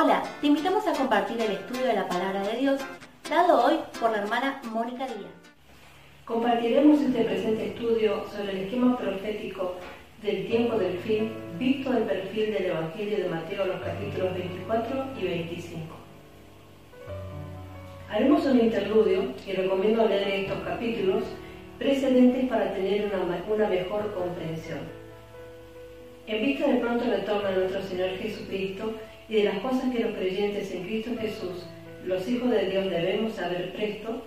Hola, te invitamos a compartir el estudio de la palabra de Dios, dado hoy por la hermana Mónica Díaz. Compartiremos este presente estudio sobre el esquema profético del tiempo del fin, visto del perfil del Evangelio de Mateo, los capítulos 24 y 25. Haremos un interludio y recomiendo leer estos capítulos precedentes para tener una, una mejor comprensión. En vista del pronto retorno de nuestro Señor Jesucristo, y de las cosas que los creyentes en Cristo Jesús, los hijos de Dios, debemos saber presto,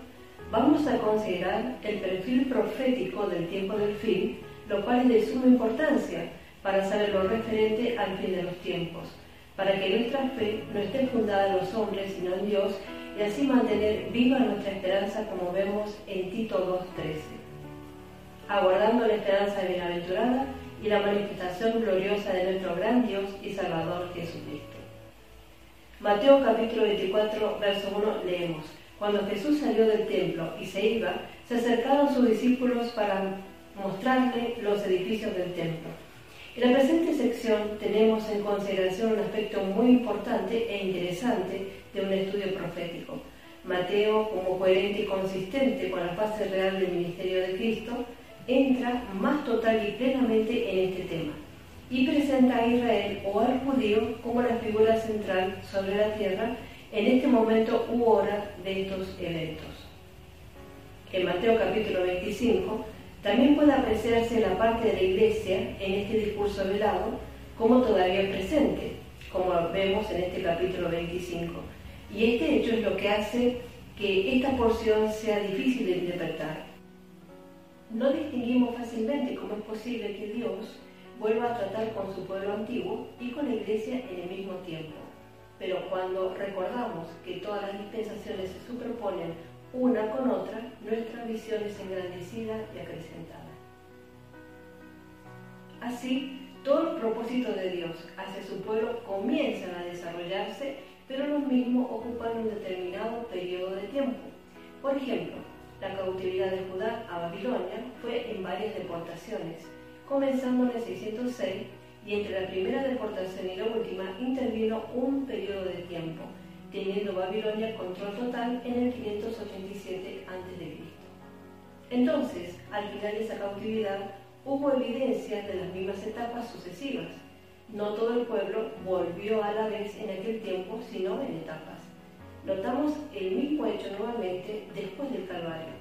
vamos a considerar el perfil profético del tiempo del fin, lo cual es de suma importancia para saber lo referente al fin de los tiempos, para que nuestra fe no esté fundada en los hombres, sino en Dios, y así mantener viva nuestra esperanza como vemos en Tito 2.13, aguardando la esperanza bienaventurada y la manifestación gloriosa de nuestro gran Dios y Salvador Jesucristo. Mateo capítulo 24, verso 1 leemos, Cuando Jesús salió del templo y se iba, se acercaron sus discípulos para mostrarle los edificios del templo. En la presente sección tenemos en consideración un aspecto muy importante e interesante de un estudio profético. Mateo, como coherente y consistente con la fase real del ministerio de Cristo, entra más total y plenamente en este tema y presenta a Israel o al judío como la figura central sobre la tierra en este momento u hora de estos eventos. En Mateo capítulo 25 también puede apreciarse la parte de la iglesia en este discurso velado como todavía presente, como vemos en este capítulo 25. Y este hecho es lo que hace que esta porción sea difícil de interpretar. No distinguimos fácilmente cómo es posible que Dios vuelva a tratar con su pueblo antiguo y con la iglesia en el mismo tiempo. Pero cuando recordamos que todas las dispensaciones se superponen una con otra, nuestra visión es engrandecida y acrecentada. Así, todos los propósitos de Dios hacia su pueblo comienzan a desarrollarse, pero los mismos ocupan un determinado periodo de tiempo. Por ejemplo, la cautividad de Judá a Babilonia fue en varias deportaciones, comenzando en el 606 y entre la primera deportación y la última intervino un periodo de tiempo, teniendo Babilonia control total en el 587 a.C. Entonces, al final de esa cautividad, hubo evidencias de las mismas etapas sucesivas. No todo el pueblo volvió a la vez en aquel tiempo, sino en etapas. Notamos el mismo hecho nuevamente después del Calvario.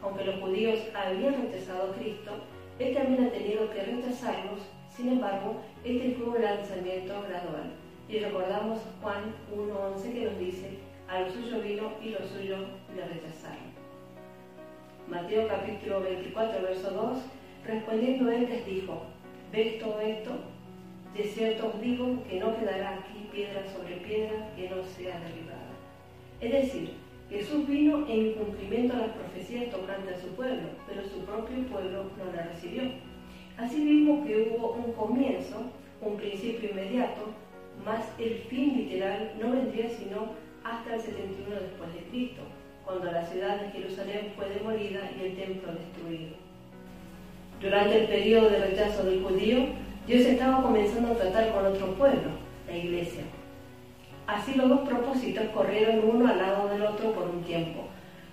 Aunque los judíos habían rechazado a Cristo, él también ha tenido que rechazarlos, sin embargo, este fue un lanzamiento gradual. Y recordamos Juan 1.11 que nos dice, a lo suyo vino y lo suyo le rechazaron. Mateo capítulo 24, verso 2, respondiendo él les dijo, ¿ves todo esto? De cierto os digo que no quedará aquí piedra sobre piedra que no sea derribada. Es decir, Jesús vino en cumplimiento a las profecías tocante a su pueblo, pero su propio pueblo no la recibió. Asimismo que hubo un comienzo, un principio inmediato, mas el fin literal no vendría sino hasta el 71 después de Cristo, cuando la ciudad de Jerusalén fue demolida y el templo destruido. Durante el periodo de rechazo del judío, Dios estaba comenzando a tratar con otro pueblo, la iglesia. Así los dos propósitos corrieron uno al lado del otro por un tiempo.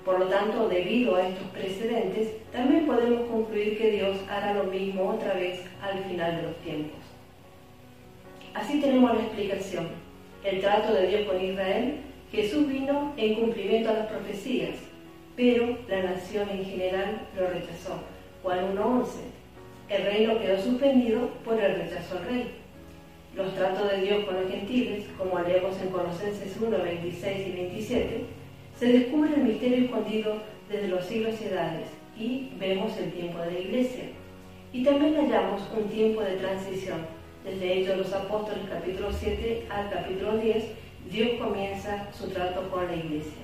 Por lo tanto, debido a estos precedentes, también podemos concluir que Dios hará lo mismo otra vez al final de los tiempos. Así tenemos la explicación. El trato de Dios con Israel, Jesús vino en cumplimiento a las profecías, pero la nación en general lo rechazó. Juan 1.11. El reino quedó suspendido por el rechazo al rey los tratos de Dios con los gentiles, como leemos en Colosenses 1, 26 y 27, se descubre el misterio escondido desde los siglos y edades y vemos el tiempo de la iglesia. Y también hallamos un tiempo de transición. Desde de los Apóstoles capítulo 7 al capítulo 10, Dios comienza su trato con la iglesia.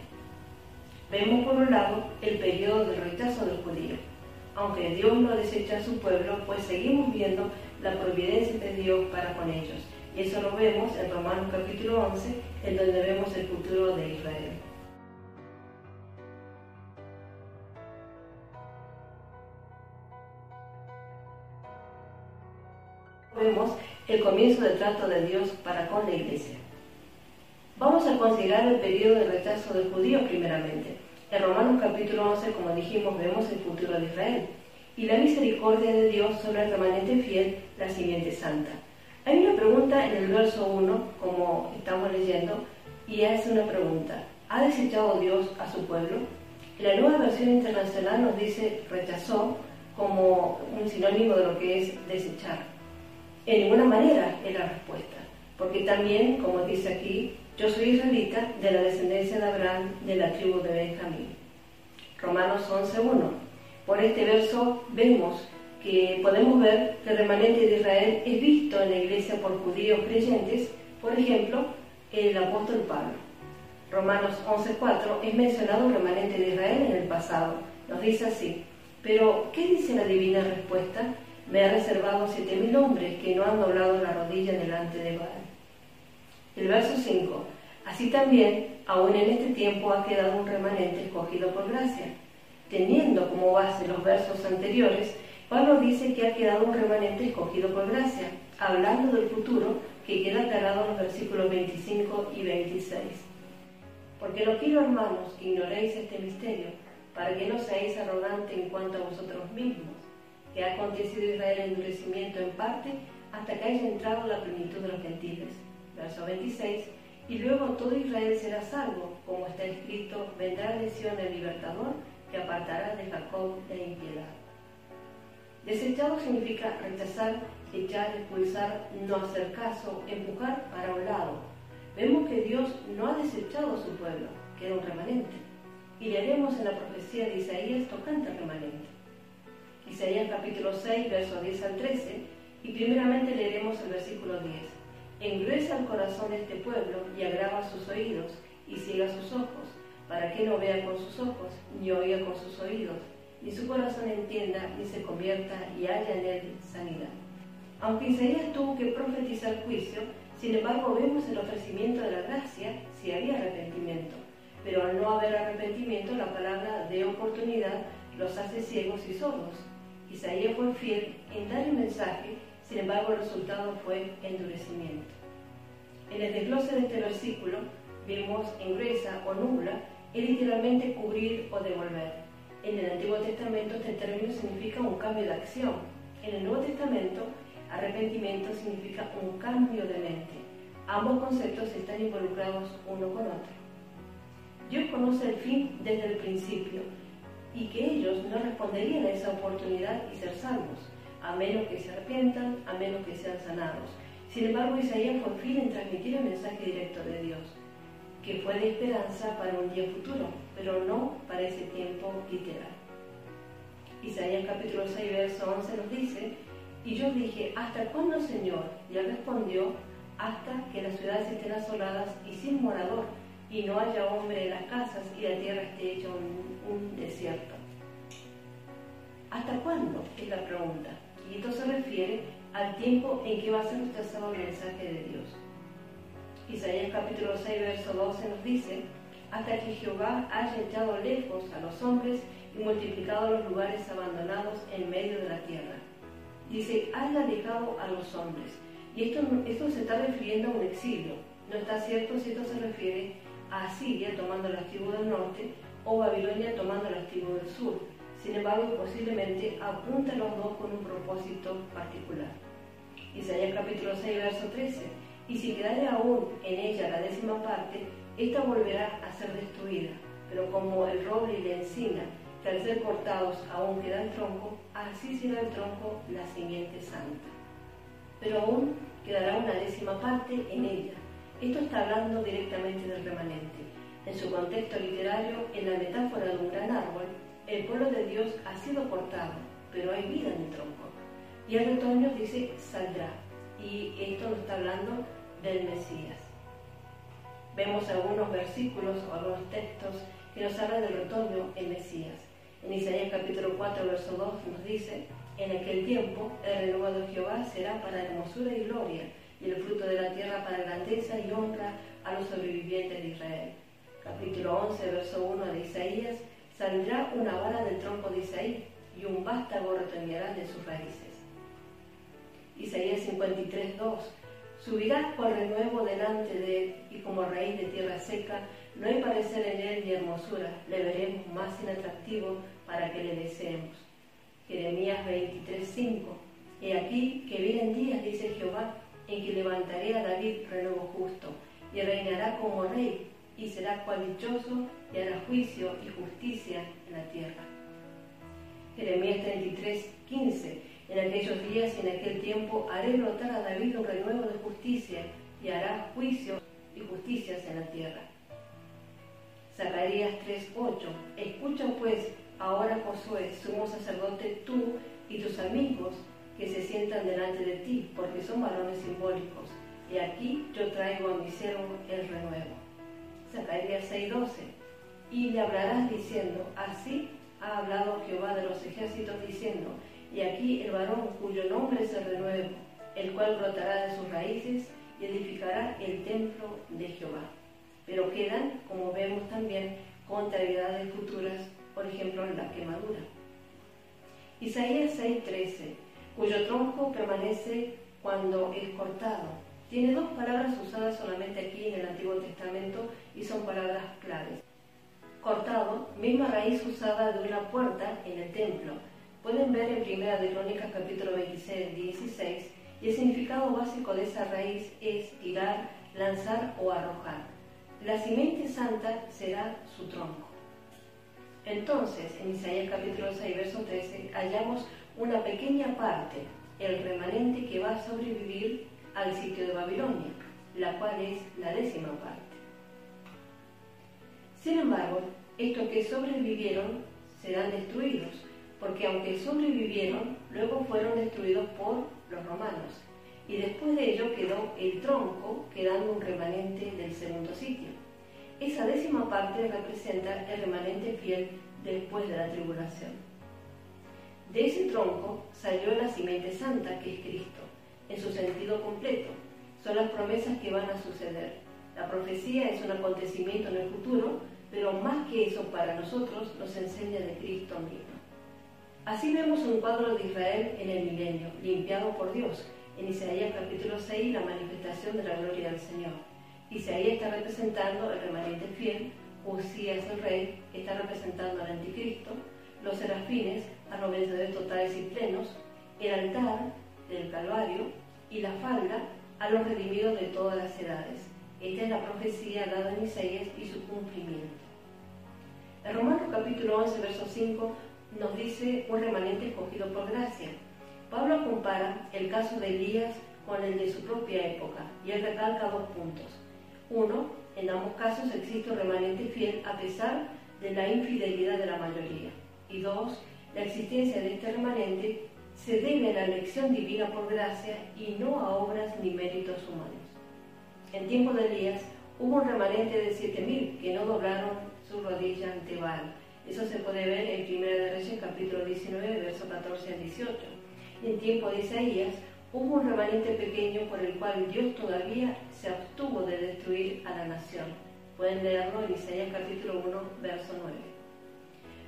Vemos por un lado el periodo de rechazo del judío. Aunque Dios no desecha a su pueblo, pues seguimos viendo la providencia de Dios para con ellos. Y eso lo vemos en Romanos capítulo 11, en donde vemos el futuro de Israel. Vemos el comienzo del trato de Dios para con la iglesia. Vamos a considerar el periodo de rechazo del judío primeramente. En Romanos capítulo 11, como dijimos, vemos el futuro de Israel y la misericordia de Dios sobre el remanente fiel, la simiente santa. Hay una pregunta en el verso 1, como estamos leyendo, y es una pregunta. ¿Ha desechado Dios a su pueblo? La nueva versión internacional nos dice rechazó como un sinónimo de lo que es desechar. En ninguna manera es la respuesta, porque también, como dice aquí, yo soy israelita de la descendencia de Abraham, de la tribu de Benjamín. Romanos 11.1. Por este verso vemos que podemos ver que el remanente de Israel es visto en la iglesia por judíos creyentes, por ejemplo, el apóstol Pablo. Romanos 11.4 es mencionado el remanente de Israel en el pasado. Nos dice así, pero ¿qué dice la divina respuesta? Me ha reservado siete mil hombres que no han doblado la rodilla delante de Baal. El verso 5. Así también, aún en este tiempo ha quedado un remanente escogido por gracia. Teniendo como base los versos anteriores, Pablo dice que ha quedado un remanente escogido por gracia, hablando del futuro que queda aclarado en los versículos 25 y 26. Porque no quiero, hermanos, que ignoréis este misterio, para que no seáis arrogantes en cuanto a vosotros mismos, que ha acontecido Israel endurecimiento en parte hasta que haya entrado la plenitud de los gentiles verso 26, y luego todo Israel será salvo, como está escrito, vendrá de Sion el libertador, que apartará de Jacob la impiedad. Desechado significa rechazar, echar, expulsar, no hacer caso, empujar para un lado. Vemos que Dios no ha desechado a su pueblo, que era un remanente. Y leeremos en la profecía de Isaías tocante remanente. Isaías capítulo 6, versos 10 al 13, y primeramente leeremos el versículo 10 engruesa el corazón de este pueblo y agrava sus oídos y ciega sus ojos, para que no vea con sus ojos, ni oiga con sus oídos, ni su corazón entienda, ni se convierta y haya en él sanidad. Aunque Isaías tuvo que profetizar juicio, sin embargo vemos el ofrecimiento de la gracia si había arrepentimiento. Pero al no haber arrepentimiento, la palabra de oportunidad los hace ciegos y sordos. Isaías fue fiel en dar el mensaje sin embargo, el resultado fue endurecimiento. En el desglose de este versículo vemos engresa o nubla es literalmente cubrir o devolver. En el Antiguo Testamento este término significa un cambio de acción. En el Nuevo Testamento, arrepentimiento significa un cambio de mente. Ambos conceptos están involucrados uno con otro. Dios conoce el fin desde el principio y que ellos no responderían a esa oportunidad y ser salvos a menos que se arrepientan, a menos que sean sanados. Sin embargo, Isaías fue fiel en transmitir el mensaje directo de Dios, que fue de esperanza para un día futuro, pero no para ese tiempo literal. Isaías capítulo 6, verso 11 nos dice, y yo dije, ¿hasta cuándo, Señor? Y él respondió, hasta que las ciudades estén asoladas y sin morador, y no haya hombre en las casas y la tierra esté hecha un, desierto. ¿Hasta cuándo? Es la pregunta. Y esto se refiere al tiempo en que va a ser rechazado el mensaje de Dios. Isaías capítulo 6, verso 12 nos dice, hasta que Jehová haya echado lejos a los hombres y multiplicado los lugares abandonados en medio de la tierra. Dice, haya alejado a los hombres. Y esto, esto se está refiriendo a un exilio. No está cierto si esto se refiere a Asiria tomando la tribu del norte o Babilonia tomando la tribu del sur sin embargo, posiblemente apunta los dos con un propósito particular. Isaías capítulo 6, verso 13. Y si quedare aún en ella la décima parte, ésta volverá a ser destruida. Pero como el roble y la encina, que al ser cortados aún queda el tronco, así será el tronco la simiente santa. Pero aún quedará una décima parte en ella. Esto está hablando directamente del remanente. En su contexto literario, en la metáfora de un gran árbol, el pueblo de Dios ha sido cortado, pero hay vida en el tronco. Y el retoño dice saldrá. Y esto nos está hablando del Mesías. Vemos algunos versículos o algunos textos que nos hablan del retoño en Mesías. En Isaías capítulo 4, verso 2 nos dice, en aquel tiempo el renuevo de Jehová será para hermosura y gloria, y el fruto de la tierra para grandeza y honra a los sobrevivientes de Israel. Capítulo 11, verso 1 de Isaías Saldrá una vara del tronco de Isaí y un vástago retoñará de sus raíces. Isaías 53, 2. Subirá por renuevo delante de él y como raíz de tierra seca, no hay parecer en él ni hermosura, le veremos más inatractivo para que le deseemos. Jeremías 23:5 Y aquí que vienen días, dice Jehová, en que levantaré a David renuevo justo, y reinará como rey, y será cual dichoso, y hará juicio y justicia en la tierra. Jeremías 33:15 En aquellos días y en aquel tiempo haré brotar a David un renuevo de justicia, y hará juicio y justicias en la tierra. Zacarías 3:8 Escucha pues ahora Josué, sumo sacerdote, tú y tus amigos que se sientan delante de ti, porque son varones simbólicos. Y aquí yo traigo a mi siervo el renuevo. Zacarías 6:12 Y le hablarás diciendo, así ha hablado Jehová de los ejércitos diciendo, y aquí el varón cuyo nombre es el renuevo, el cual brotará de sus raíces y edificará el templo de Jehová pero quedan, como vemos también, contrariedades futuras, por ejemplo, en la quemadura. Isaías 6:13, cuyo tronco permanece cuando es cortado. Tiene dos palabras usadas solamente aquí en el Antiguo Testamento y son palabras claves. Cortado, misma raíz usada de una puerta en el templo. Pueden ver en Primera de Crónicas capítulo 26, 16, y el significado básico de esa raíz es tirar, lanzar o arrojar. La simiente santa será su tronco. Entonces, en Isaías capítulo 6, verso 13, hallamos una pequeña parte, el remanente que va a sobrevivir al sitio de Babilonia, la cual es la décima parte. Sin embargo, estos que sobrevivieron serán destruidos, porque aunque sobrevivieron, luego fueron destruidos por los romanos y después de ello quedó el tronco, quedando un remanente del segundo sitio. Esa décima parte representa el remanente fiel después de la tribulación. De ese tronco salió la simiente santa, que es Cristo, en su sentido completo. Son las promesas que van a suceder. La profecía es un acontecimiento en el futuro, pero más que eso para nosotros nos enseña de Cristo mismo. Así vemos un cuadro de Israel en el milenio, limpiado por Dios, en Isaías capítulo 6 la manifestación de la gloria del Señor. Isaías está representando el remanente fiel, Usías el rey está representando al anticristo, los serafines a los vencedores totales y plenos, el altar del Calvario y la falda a los redimidos de todas las edades. Esta es la profecía dada en Isaías y su cumplimiento. El Romanos capítulo 11, verso 5 nos dice un remanente escogido por gracia Pablo compara el caso de Elías con el de su propia época y él recalca dos puntos. Uno, en ambos casos existe un remanente fiel a pesar de la infidelidad de la mayoría. Y dos, la existencia de este remanente se debe a la elección divina por gracia y no a obras ni méritos humanos. En tiempo de Elías hubo un remanente de siete mil que no doblaron su rodilla ante Baal. Eso se puede ver en 1 de Reyes capítulo 19, verso 14 al 18 en tiempo de Isaías, hubo un remanente pequeño por el cual Dios todavía se abstuvo de destruir a la nación. Pueden leerlo en Isaías capítulo 1, verso 9.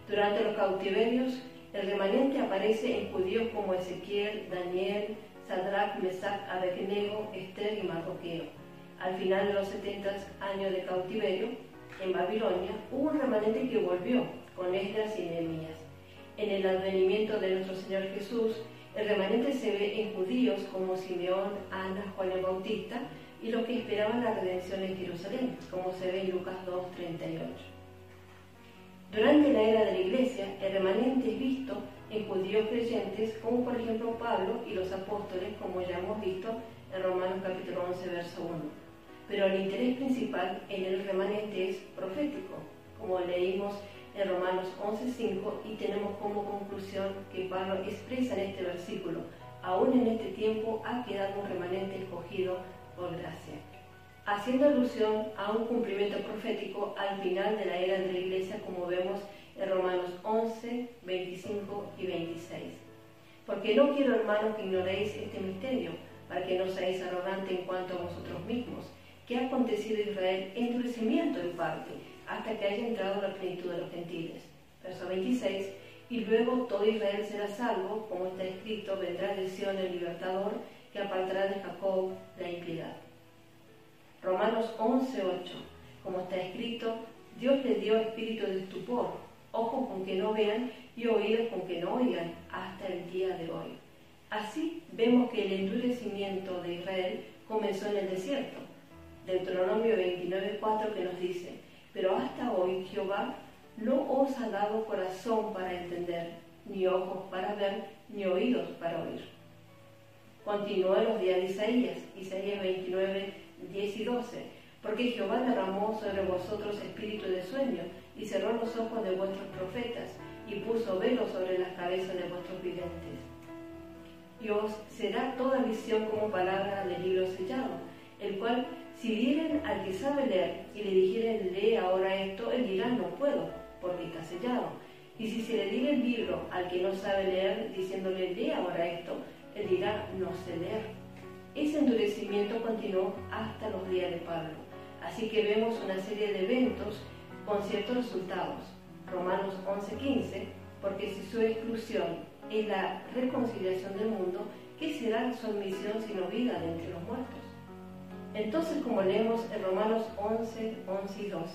Durante los cautiverios, el remanente aparece en judíos como Ezequiel, Daniel, Sadrach, Mesach, Abednego, Esther y Mardoqueo. Al final de los 70 años de cautiverio, en Babilonia, hubo un remanente que volvió con Esdras y Nehemías. En el advenimiento de nuestro Señor Jesús, el remanente se ve en judíos como Simeón, Ana, Juan el Bautista y los que esperaban la redención en Jerusalén, como se ve en Lucas 2.38. Durante la era de la Iglesia, el remanente es visto en judíos creyentes, como por ejemplo Pablo y los apóstoles, como ya hemos visto en Romanos capítulo 11, verso 1. Pero el interés principal en el remanente es profético, como leímos en Romanos 11.5 y tenemos como conclusión que Pablo expresa en este versículo, aún en este tiempo ha quedado un remanente escogido por gracia, haciendo alusión a un cumplimiento profético al final de la era de la iglesia como vemos en Romanos 11, 25 y 26. Porque no quiero, hermanos, que ignoréis este misterio, para que no seáis arrogantes en cuanto a vosotros mismos, que ha acontecido a Israel endurecimiento en parte, hasta que haya entrado la plenitud de los gentiles. Verso 26. Y luego todo Israel será salvo, como está escrito, vendrá de Sion el libertador, que apartará de Jacob la impiedad. Romanos 11:8, como está escrito, Dios le dio espíritu de estupor, ojos con que no vean y oídos con que no oigan, hasta el día de hoy. Así vemos que el endurecimiento de Israel comenzó en el desierto. Deuteronomio 29:4 que nos dice, pero hasta hoy Jehová no os ha dado corazón para entender, ni ojos para ver, ni oídos para oír. Continúa los días de Isaías, Isaías 29, 10 y 12, porque Jehová derramó sobre vosotros espíritu de sueño y cerró los ojos de vuestros profetas y puso velo sobre las cabezas de vuestros videntes. Y os será toda visión como palabra del libro sellado, el cual si dieren al que sabe leer y le dijeren lee ahora esto, él dirá no puedo, porque está sellado. Y si se le diga el libro al que no sabe leer, diciéndole lee ahora esto, él dirá no sé leer. Ese endurecimiento continuó hasta los días de Pablo. Así que vemos una serie de eventos con ciertos resultados. Romanos 11:15, porque si su exclusión es la reconciliación del mundo, ¿qué será su admisión sino vida de entre los muertos? Entonces, como leemos en Romanos 11, 11 y 12,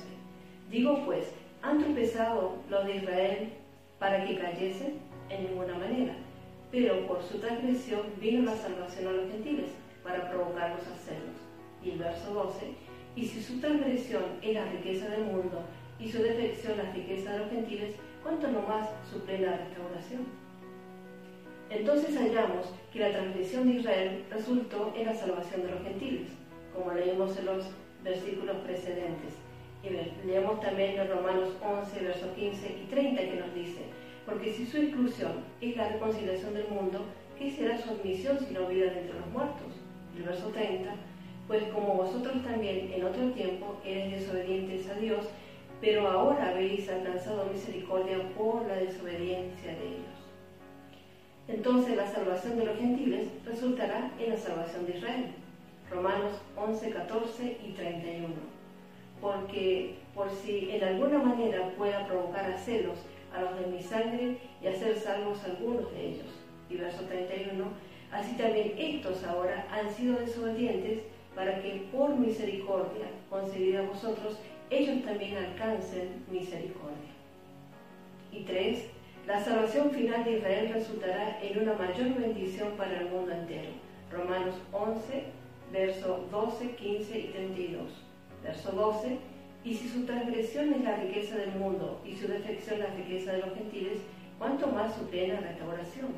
digo pues, ¿han tropezado los de Israel para que cayesen? En ninguna manera. Pero por su transgresión vino la salvación a los gentiles, para provocarlos a celos. Y el verso 12, y si su transgresión es la riqueza del mundo y su defección la riqueza de los gentiles, ¿cuánto no más su plena restauración? Entonces hallamos que la transgresión de Israel resultó en la salvación de los gentiles, como leímos en los versículos precedentes. Y leemos también en Romanos 11, versos 15 y 30 que nos dice, porque si su inclusión es la reconciliación del mundo, ¿qué será su admisión si no vida entre los muertos? El verso 30, pues como vosotros también en otro tiempo eres desobedientes a Dios, pero ahora habéis alcanzado misericordia por la desobediencia de ellos. Entonces la salvación de los gentiles resultará en la salvación de Israel. Romanos 11, 14 y 31. Porque por si en alguna manera pueda provocar a celos a los de mi sangre y hacer salvos algunos de ellos. Y verso 31. Así también estos ahora han sido desobedientes para que por misericordia concedida a vosotros ellos también alcancen misericordia. Y tres, la salvación final de Israel resultará en una mayor bendición para el mundo entero. Romanos 11, versos 12, 15 y 32. Verso 12, y si su transgresión es la riqueza del mundo y su defección la riqueza de los gentiles, ¿cuánto más su plena restauración?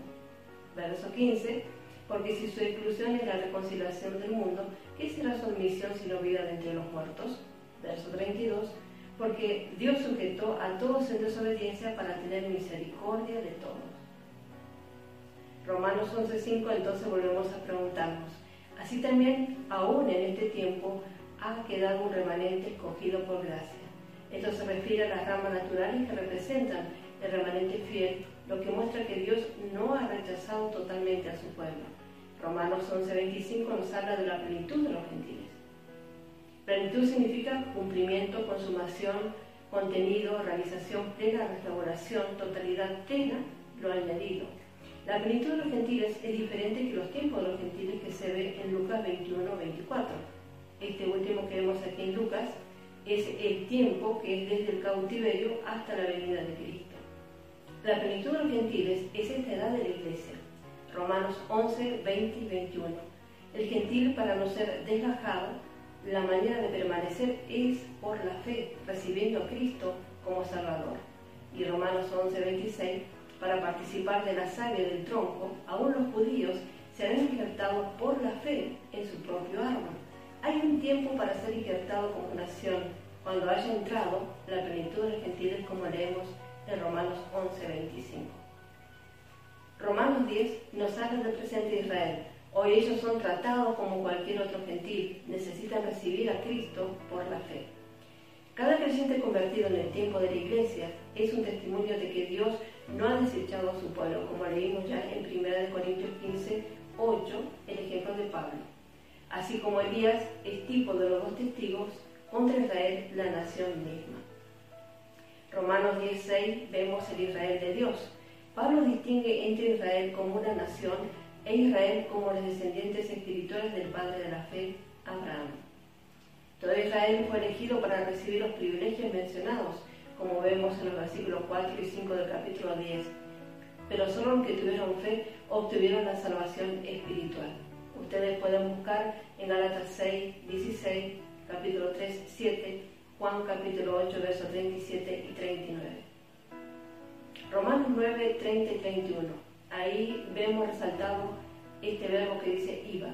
Verso 15, porque si su exclusión es la reconciliación del mundo, ¿qué será su admisión sino vida de entre los muertos? verso 32, porque Dios sujetó a todos en desobediencia para tener misericordia de todos. Romanos 11.5, entonces volvemos a preguntarnos, así también aún en este tiempo ha quedado un remanente escogido por gracia. Esto se refiere a las ramas naturales que representan el remanente fiel, lo que muestra que Dios no ha rechazado totalmente a su pueblo. Romanos 11.25 nos habla de la plenitud de los gentiles. Plenitud significa cumplimiento, consumación, contenido, realización plena, restauración, totalidad plena, lo añadido. La plenitud de los gentiles es diferente que los tiempos de los gentiles que se ve en Lucas 21, 24. Este último que vemos aquí en Lucas es el tiempo que es desde el cautiverio hasta la venida de Cristo. La plenitud de los gentiles es esta edad de la iglesia. Romanos 11, 20 y 21. El gentil para no ser desgajado la manera de permanecer es por la fe, recibiendo a Cristo como Salvador. Y Romanos 11, 26, para participar de la savia del tronco, aún los judíos se han injertado por la fe en su propio árbol. Hay un tiempo para ser injertado como nación, cuando haya entrado la plenitud de los gentiles, como leemos en Romanos 11, 25. Romanos 10 nos habla del presente de Israel, Hoy ellos son tratados como cualquier otro gentil, necesitan recibir a Cristo por la fe. Cada creyente convertido en el tiempo de la iglesia es un testimonio de que Dios no ha desechado a su pueblo, como leímos ya en 1 Corintios 15, 8, el ejemplo de Pablo. Así como Elías es tipo de los dos testigos contra Israel, la nación misma. Romanos 16 vemos el Israel de Dios. Pablo distingue entre Israel como una nación e Israel como los descendientes espirituales del Padre de la Fe, Abraham. Todo Israel fue elegido para recibir los privilegios mencionados, como vemos en los versículos 4 y 5 del capítulo 10. Pero solo los que tuvieron fe obtuvieron la salvación espiritual. Ustedes pueden buscar en Galatas 6, 16, capítulo 3, 7, Juan capítulo 8, versos 37 y 39. Romanos 9, 30 y 31. Ahí vemos resaltado este verbo que dice iba.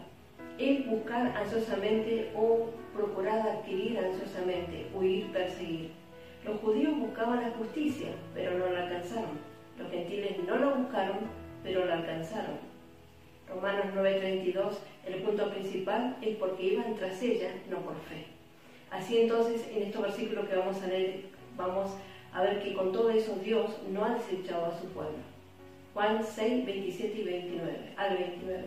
Es buscar ansiosamente o procurar adquirir ansiosamente, huir, perseguir. Los judíos buscaban la justicia, pero no la alcanzaron. Los gentiles no la buscaron, pero la alcanzaron. Romanos 9:32, el punto principal es porque iban tras ella, no por fe. Así entonces, en estos versículos que vamos a leer, vamos a ver que con todo eso Dios no ha desechado a su pueblo. Juan 6, 27 y 29, al 29.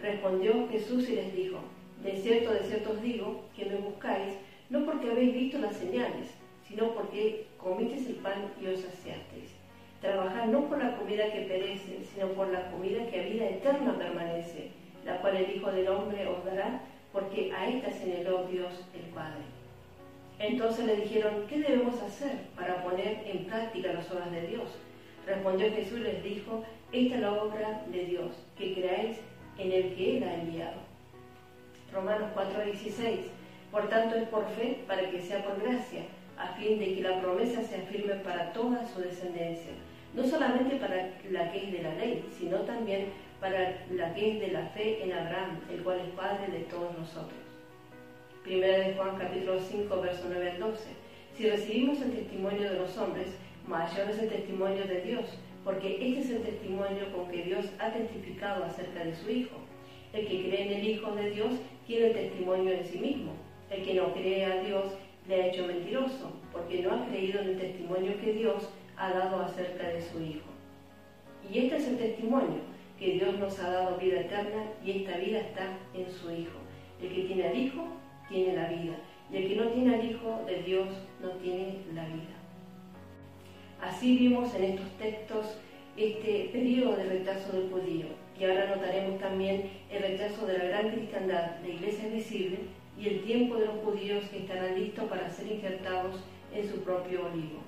Respondió Jesús y les dijo, de cierto, de cierto os digo, que me buscáis, no porque habéis visto las señales, sino porque comisteis el pan y os saciasteis. Trabajad no por la comida que perece, sino por la comida que a vida eterna permanece, la cual el Hijo del Hombre os dará, porque a esta señaló Dios el Padre. Entonces le dijeron, ¿qué debemos hacer para poner en práctica las obras de Dios? Respondió Jesús y les dijo, esta es la obra de Dios, que creáis en el que Él ha enviado. Romanos 4:16, por tanto es por fe para que sea por gracia, a fin de que la promesa sea firme para toda su descendencia, no solamente para la que es de la ley, sino también para la que es de la fe en Abraham, el cual es Padre de todos nosotros. Primera de Juan capítulo 5, verso 9 al 12. Si recibimos el testimonio de los hombres, mayor es el testimonio de Dios, porque este es el testimonio con que Dios ha testificado acerca de su Hijo. El que cree en el Hijo de Dios tiene el testimonio en sí mismo. El que no cree a Dios le ha hecho mentiroso, porque no ha creído en el testimonio que Dios ha dado acerca de su Hijo. Y este es el testimonio, que Dios nos ha dado vida eterna y esta vida está en su Hijo. El que tiene al Hijo tiene la vida, y el que no tiene al Hijo de Dios no tiene la vida. Así vimos en estos textos este periodo de rechazo del judío, y ahora notaremos también el rechazo de la gran cristiandad, la iglesia visible, y el tiempo de los judíos que estarán listos para ser injertados en su propio olivo.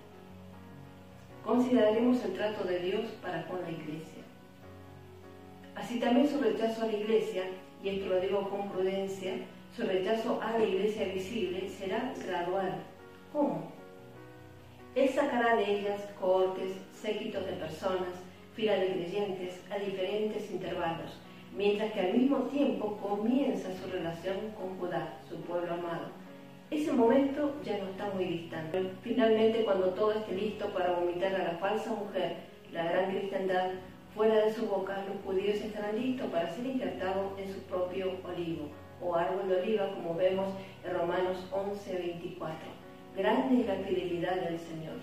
Consideraremos el trato de Dios para con la iglesia. Así también su rechazo a la iglesia, y esto lo digo con prudencia, su rechazo a la iglesia visible será gradual. ¿Cómo? Él sacará de ellas cohortes, séquitos de personas, filas de creyentes a diferentes intervalos, mientras que al mismo tiempo comienza su relación con Judá, su pueblo amado. Ese momento ya no está muy distante. Finalmente, cuando todo esté listo para vomitar a la falsa mujer, la gran cristiandad, fuera de su boca, los judíos estarán listos para ser injertados en su propio olivo o árbol de oliva, como vemos en Romanos 11, 24. Grande es la fidelidad del Señor.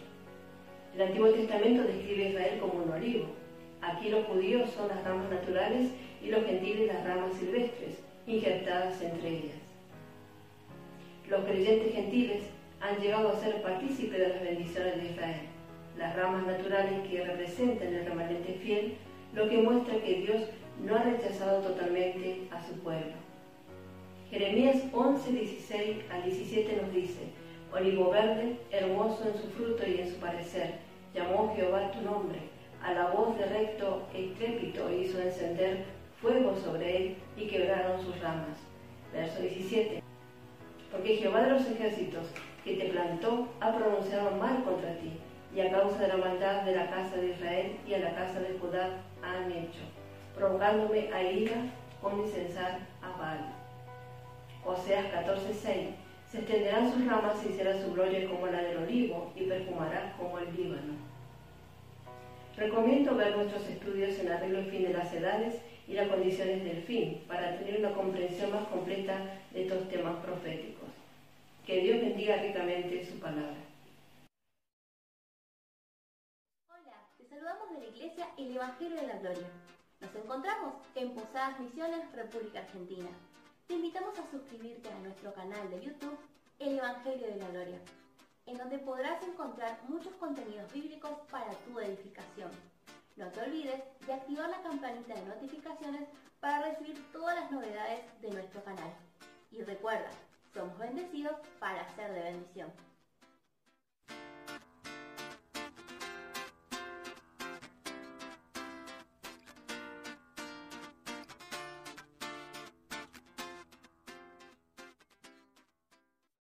El Antiguo Testamento describe a Israel como un olivo. Aquí los judíos son las ramas naturales y los gentiles las ramas silvestres, injertadas entre ellas. Los creyentes gentiles han llegado a ser partícipes de las bendiciones de Israel, las ramas naturales que representan el remanente fiel, lo que muestra que Dios no ha rechazado totalmente a su pueblo. Jeremías 11, 16 al 17 nos dice, Olivo verde, hermoso en su fruto y en su parecer, llamó Jehová tu nombre, a la voz de recto estrépito hizo encender fuego sobre él y quebraron sus ramas. Verso 17. Porque Jehová de los ejércitos que te plantó ha pronunciado mal contra ti, y a causa de la maldad de la casa de Israel y a la casa de Judá han hecho, provocándome a ira con incensar a Baal. Oseas 14:6 Se extenderán sus ramas y será su gloria como la del olivo y perfumará como el Líbano. Recomiendo ver nuestros estudios en arreglo y fin de las edades y las condiciones del fin para tener una comprensión más completa de estos temas proféticos. Que Dios bendiga ricamente su palabra. Hola, te saludamos de la Iglesia El Evangelio de la Gloria. Nos encontramos en Posadas Misiones, República Argentina te invitamos a suscribirte a nuestro canal de YouTube, El Evangelio de la Gloria, en donde podrás encontrar muchos contenidos bíblicos para tu edificación. No te olvides de activar la campanita de notificaciones para recibir todas las novedades de nuestro canal. Y recuerda, Somos bendecidos para ser de bendición.